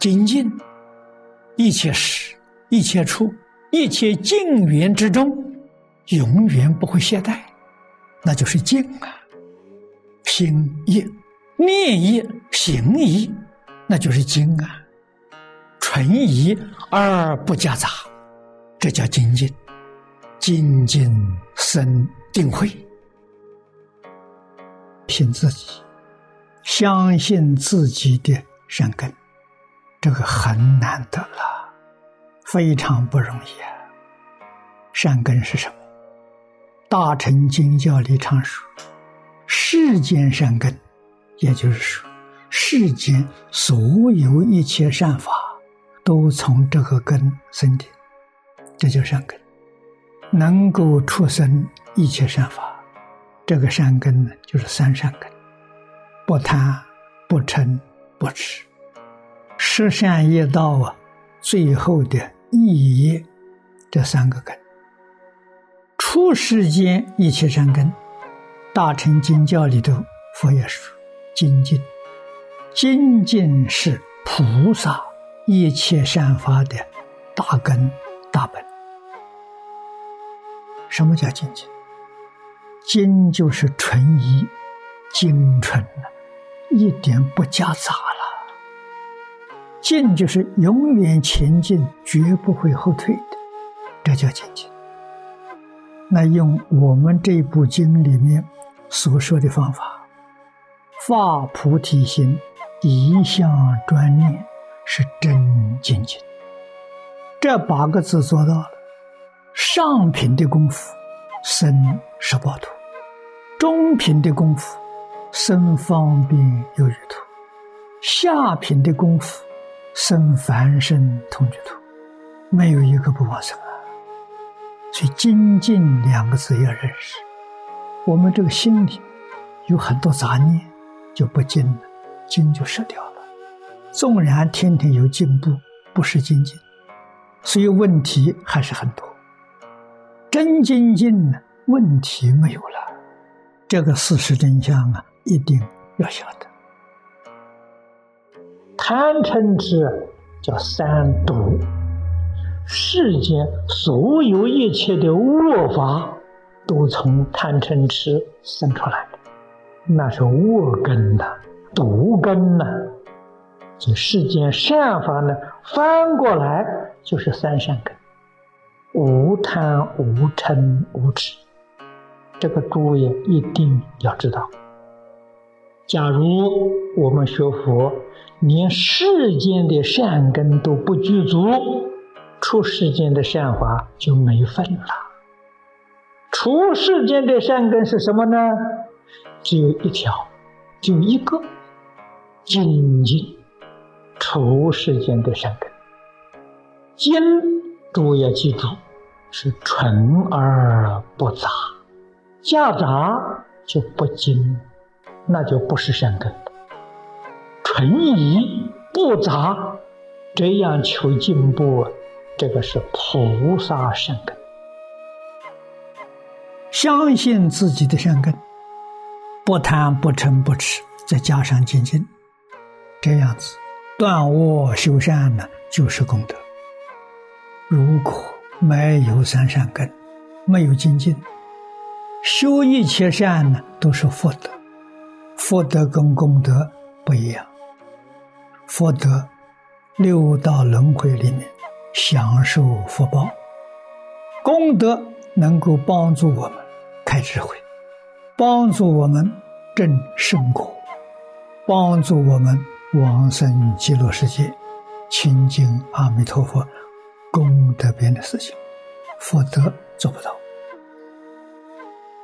精进，一切时、一切处、一切境缘之中，永远不会懈怠，那就是静啊。心一、念一、行一，那就是精啊。纯一而不夹杂，这叫精进。精进生定慧，信自己，相信自己的善根。这个很难得了，非常不容易啊！善根是什么？大乘经教里常说，世间善根，也就是说，世间所有一切善法，都从这个根生的，这叫善根。能够出生一切善法，这个善根呢，就是三善根：不贪、不嗔、不痴。十善业道啊，最后的意业，这三个根，出世间一切善根，大乘经教里头佛也说，精进，精进是菩萨一切善法的大根大本。什么叫精进？精就是纯一，精纯了，一点不夹杂了。进就是永远前进，绝不会后退的，这叫前进。那用我们这部经里面所说的方法，发菩提心，一向专念，是真精进。这八个字做到了，上品的功夫生十八土，中品的功夫生方便有余图，下品的功夫。生凡身同居土，没有一个不往生啊！所以精进两个字要认识。我们这个心里有很多杂念，就不精了，精就失掉了。纵然天天有进步，不是精进，所以问题还是很多。真精进呢，问题没有了。这个事实真相啊，一定要晓得。贪嗔痴叫三毒，世间所有一切的恶法都从贪嗔痴生出来的，那是恶根呐，毒根呐。这世间善法呢，翻过来就是三善根：无贪、无嗔、无痴。这个诸位一定要知道。假如我们学佛，连世间的善根都不具足，出世间的善法就没份了。出世间的善根是什么呢？只有一条，就一个，精进。出世间的善根，精，诸位要记住，是纯而不杂，夹杂就不精。那就不是善根，纯一不杂，这样求进步，这个是菩萨善根。相信自己的善根，不贪不嗔不痴，再加上精进，这样子断恶修善呢，就是功德。如果没有三善根，没有精进，修一切善呢，都是福德。福德跟功德不一样，福德六道轮回里面享受福报，功德能够帮助我们开智慧，帮助我们证圣果，帮助我们往生极乐世界，亲近阿弥陀佛，功德边的事情，福德做不到。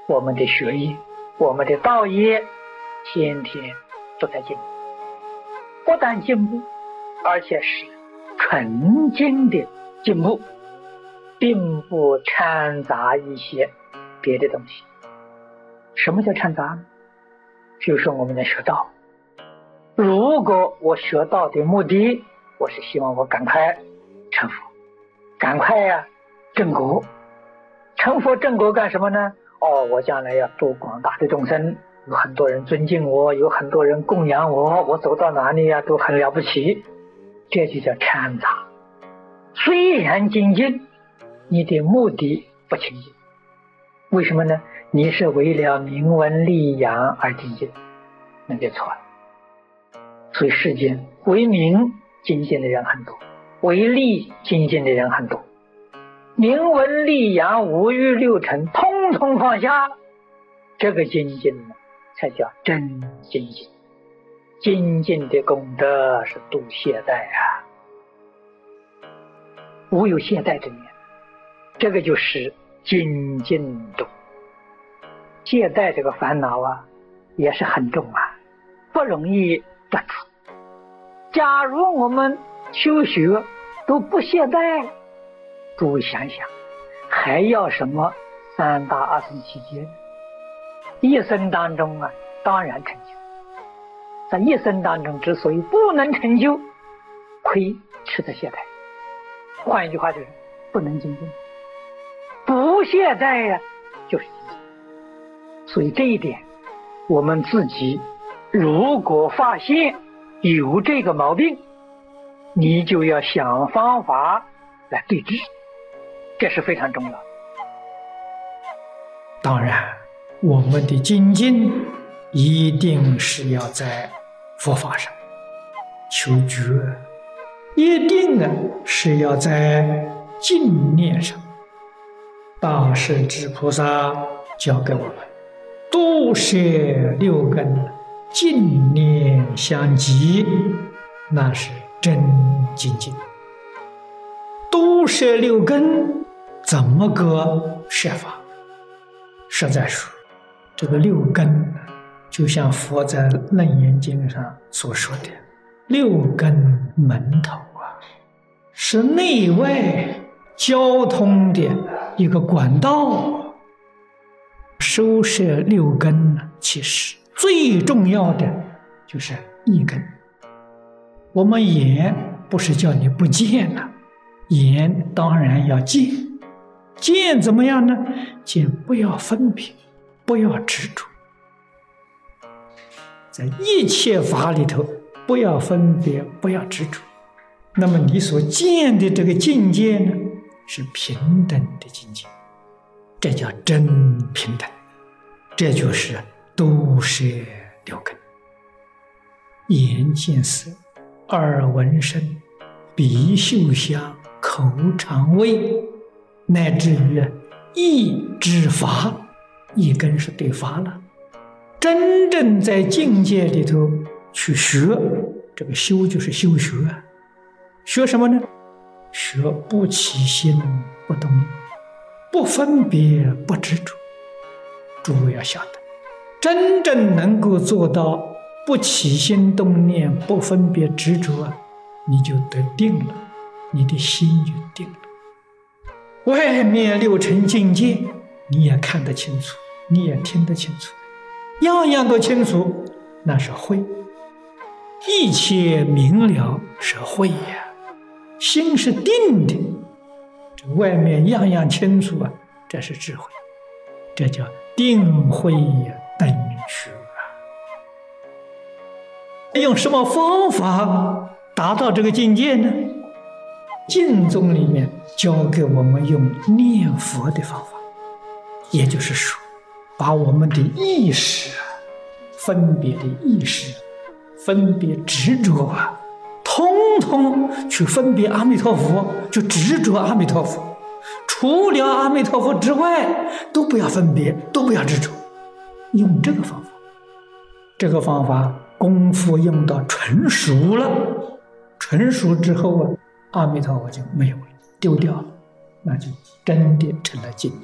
我们的学业，我们的道业。天天都在进步，不但进步，而且是纯净的进步，并不掺杂一些别的东西。什么叫掺杂呢？比如说，我们在学道，如果我学道的目的，我是希望我赶快成佛，赶快呀正果，成佛正果干什么呢？哦，我将来要度广大的众生。有很多人尊敬我，有很多人供养我，我走到哪里呀都很了不起。这就叫掺杂。虽然精进，你的目的不清净。为什么呢？你是为了名闻利养而精进，那就错了。所以世间为名精进的人很多，为利精进的人很多。名闻利养五欲六尘，通通放下，这个精进呢，才叫真精进。精进的功德是度懈怠啊，无有懈怠之念，这个就是精进度。懈怠这个烦恼啊，也是很重啊，不容易断除。假如我们修学都不懈怠，诸位想想，还要什么三大阿僧祇劫？一生当中啊，当然成就。在一生当中之所以不能成就，亏吃的懈怠。换一句话就是，不能精进。不懈怠呀，就是精进。所以这一点，我们自己如果发现有这个毛病，你就要想方法来对治，这是非常重要。当然，我们的精进一定是要在佛法上求觉，一定呢是要在净念上。大势至菩萨教给我们。度摄六根，净念相继，那是真精进。度摄六根，怎么个摄法？实在说，这个六根，就像佛在《楞严经》上所说的，六根门头啊，是内外交通的一个管道。收摄六根呢，其实最重要的就是一根。我们眼不是叫你不见了，眼当然要见，见怎么样呢？见不要分别，不要执着，在一切法里头不要分别，不要执着。那么你所见的这个境界呢，是平等的境界。这叫真平等，这就是都舍六根：眼见色，耳闻声，鼻嗅香，口尝味，乃至于意知法。一根是对法了。真正在境界里头去学，这个修就是修学啊，学什么呢？学不起心，不动念。不分别，不执着。诸位要晓得，真正能够做到不起心动念、不分别执着啊，你就得定了，你的心就定了。外面六尘境界你也看得清楚，你也听得清楚，样样都清楚，那是慧。一切明了是慧呀，心是定的。这外面样样清楚啊，这是智慧，这叫定慧等学啊。用什么方法达到这个境界呢？净宗里面教给我们用念佛的方法，也就是说，把我们的意识、分别的意识、分别执着啊。通通去分别阿弥陀佛，就执着阿弥陀佛，除了阿弥陀佛之外，都不要分别，都不要执着。用这个方法，这个方法功夫用到纯熟了，纯熟之后啊，阿弥陀佛就没有了，丢掉了，那就真的成了净念。